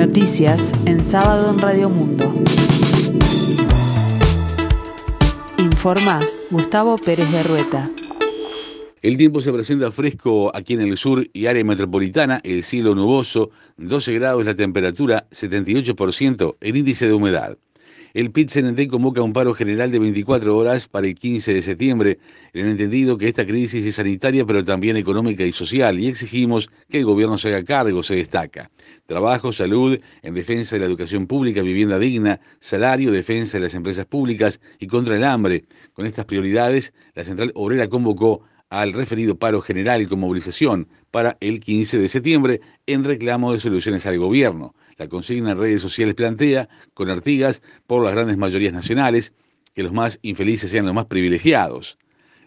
Noticias en sábado en Radio Mundo. Informa Gustavo Pérez de Rueta. El tiempo se presenta fresco aquí en el sur y área metropolitana, el cielo nuboso, 12 grados la temperatura, 78% el índice de humedad. El PIT-CNT convoca un paro general de 24 horas para el 15 de septiembre, en el entendido que esta crisis es sanitaria pero también económica y social, y exigimos que el gobierno se haga cargo, se destaca. Trabajo, salud, en defensa de la educación pública, vivienda digna, salario, defensa de las empresas públicas y contra el hambre. Con estas prioridades, la Central Obrera convocó al referido paro general con movilización para el 15 de septiembre en reclamo de soluciones al gobierno. La consigna en redes sociales plantea, con Artigas, por las grandes mayorías nacionales, que los más infelices sean los más privilegiados.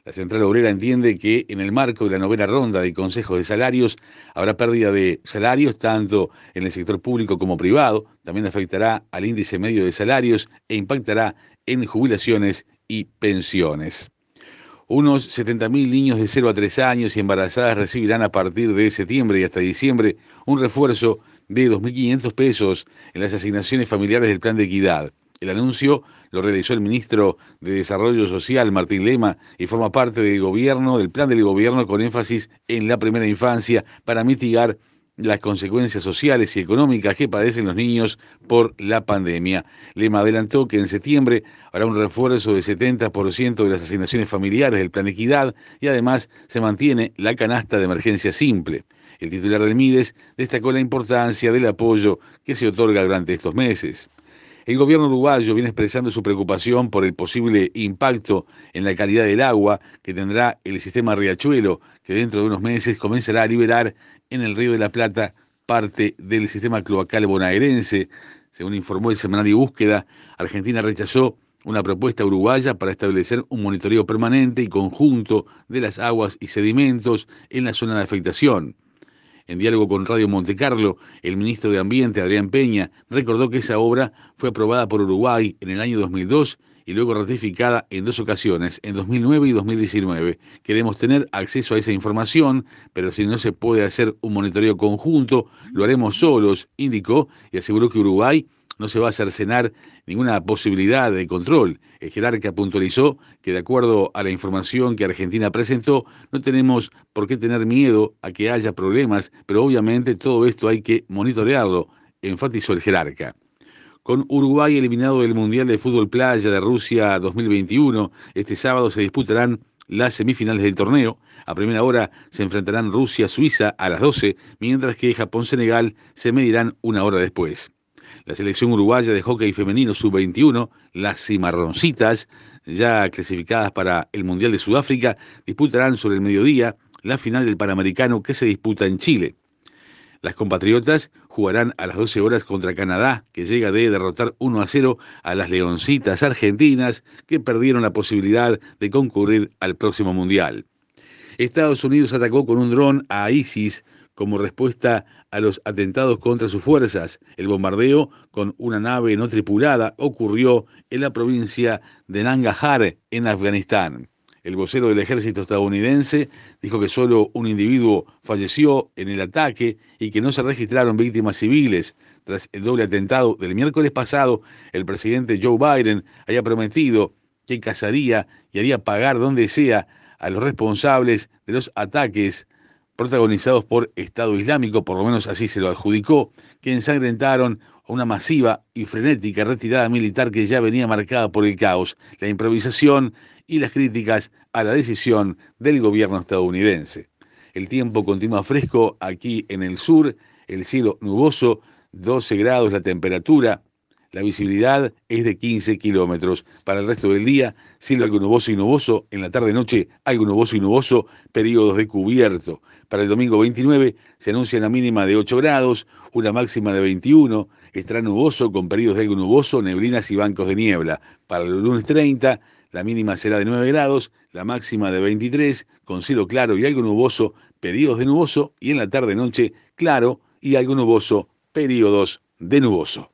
La Central Obrera entiende que en el marco de la novena ronda de consejos de salarios habrá pérdida de salarios tanto en el sector público como privado, también afectará al índice medio de salarios e impactará en jubilaciones y pensiones. Unos 70.000 niños de 0 a 3 años y embarazadas recibirán a partir de septiembre y hasta diciembre un refuerzo de 2.500 pesos en las asignaciones familiares del Plan de Equidad. El anuncio lo realizó el ministro de Desarrollo Social, Martín Lema, y forma parte del gobierno, del plan del gobierno con énfasis en la primera infancia para mitigar las consecuencias sociales y económicas que padecen los niños por la pandemia. Lema adelantó que en septiembre habrá un refuerzo del 70% de las asignaciones familiares del Plan Equidad y además se mantiene la canasta de emergencia simple. El titular del MIDES destacó la importancia del apoyo que se otorga durante estos meses. El gobierno uruguayo viene expresando su preocupación por el posible impacto en la calidad del agua que tendrá el sistema Riachuelo, que dentro de unos meses comenzará a liberar en el Río de la Plata parte del sistema cloacal bonaerense. Según informó el semanario Búsqueda, Argentina rechazó una propuesta uruguaya para establecer un monitoreo permanente y conjunto de las aguas y sedimentos en la zona de afectación. En diálogo con Radio Montecarlo, el ministro de Ambiente, Adrián Peña, recordó que esa obra fue aprobada por Uruguay en el año 2002 y luego ratificada en dos ocasiones, en 2009 y 2019. Queremos tener acceso a esa información, pero si no se puede hacer un monitoreo conjunto, lo haremos solos, indicó y aseguró que Uruguay no se va a cercenar ninguna posibilidad de control. El jerarca puntualizó que de acuerdo a la información que Argentina presentó, no tenemos por qué tener miedo a que haya problemas, pero obviamente todo esto hay que monitorearlo, enfatizó el jerarca. Con Uruguay eliminado del Mundial de Fútbol Playa de Rusia 2021, este sábado se disputarán las semifinales del torneo. A primera hora se enfrentarán Rusia-Suiza a las 12, mientras que Japón-Senegal se medirán una hora después. La selección uruguaya de hockey femenino sub-21, las Cimarroncitas, ya clasificadas para el Mundial de Sudáfrica, disputarán sobre el mediodía la final del Panamericano que se disputa en Chile. Las compatriotas jugarán a las 12 horas contra Canadá, que llega de derrotar 1 a 0 a las Leoncitas argentinas, que perdieron la posibilidad de concurrir al próximo Mundial. Estados Unidos atacó con un dron a ISIS como respuesta a los atentados contra sus fuerzas. El bombardeo con una nave no tripulada ocurrió en la provincia de Nangarhar, en Afganistán. El vocero del ejército estadounidense dijo que solo un individuo falleció en el ataque y que no se registraron víctimas civiles. Tras el doble atentado del miércoles pasado, el presidente Joe Biden había prometido que cazaría y haría pagar donde sea a los responsables de los ataques protagonizados por Estado Islámico, por lo menos así se lo adjudicó, que ensangrentaron una masiva y frenética retirada militar que ya venía marcada por el caos, la improvisación y las críticas a la decisión del gobierno estadounidense. El tiempo continúa fresco aquí en el sur, el cielo nuboso, 12 grados la temperatura, la visibilidad es de 15 kilómetros. Para el resto del día, cielo algo nuboso y nuboso. En la tarde-noche, algo nuboso y nuboso, periodos de cubierto. Para el domingo 29 se anuncia una mínima de 8 grados, una máxima de 21. Estará nuboso con periodos de algo nuboso, neblinas y bancos de niebla. Para el lunes 30, la mínima será de 9 grados, la máxima de 23, con cielo claro y algo nuboso, periodos de nuboso. Y en la tarde-noche, claro y algo nuboso, periodos de nuboso.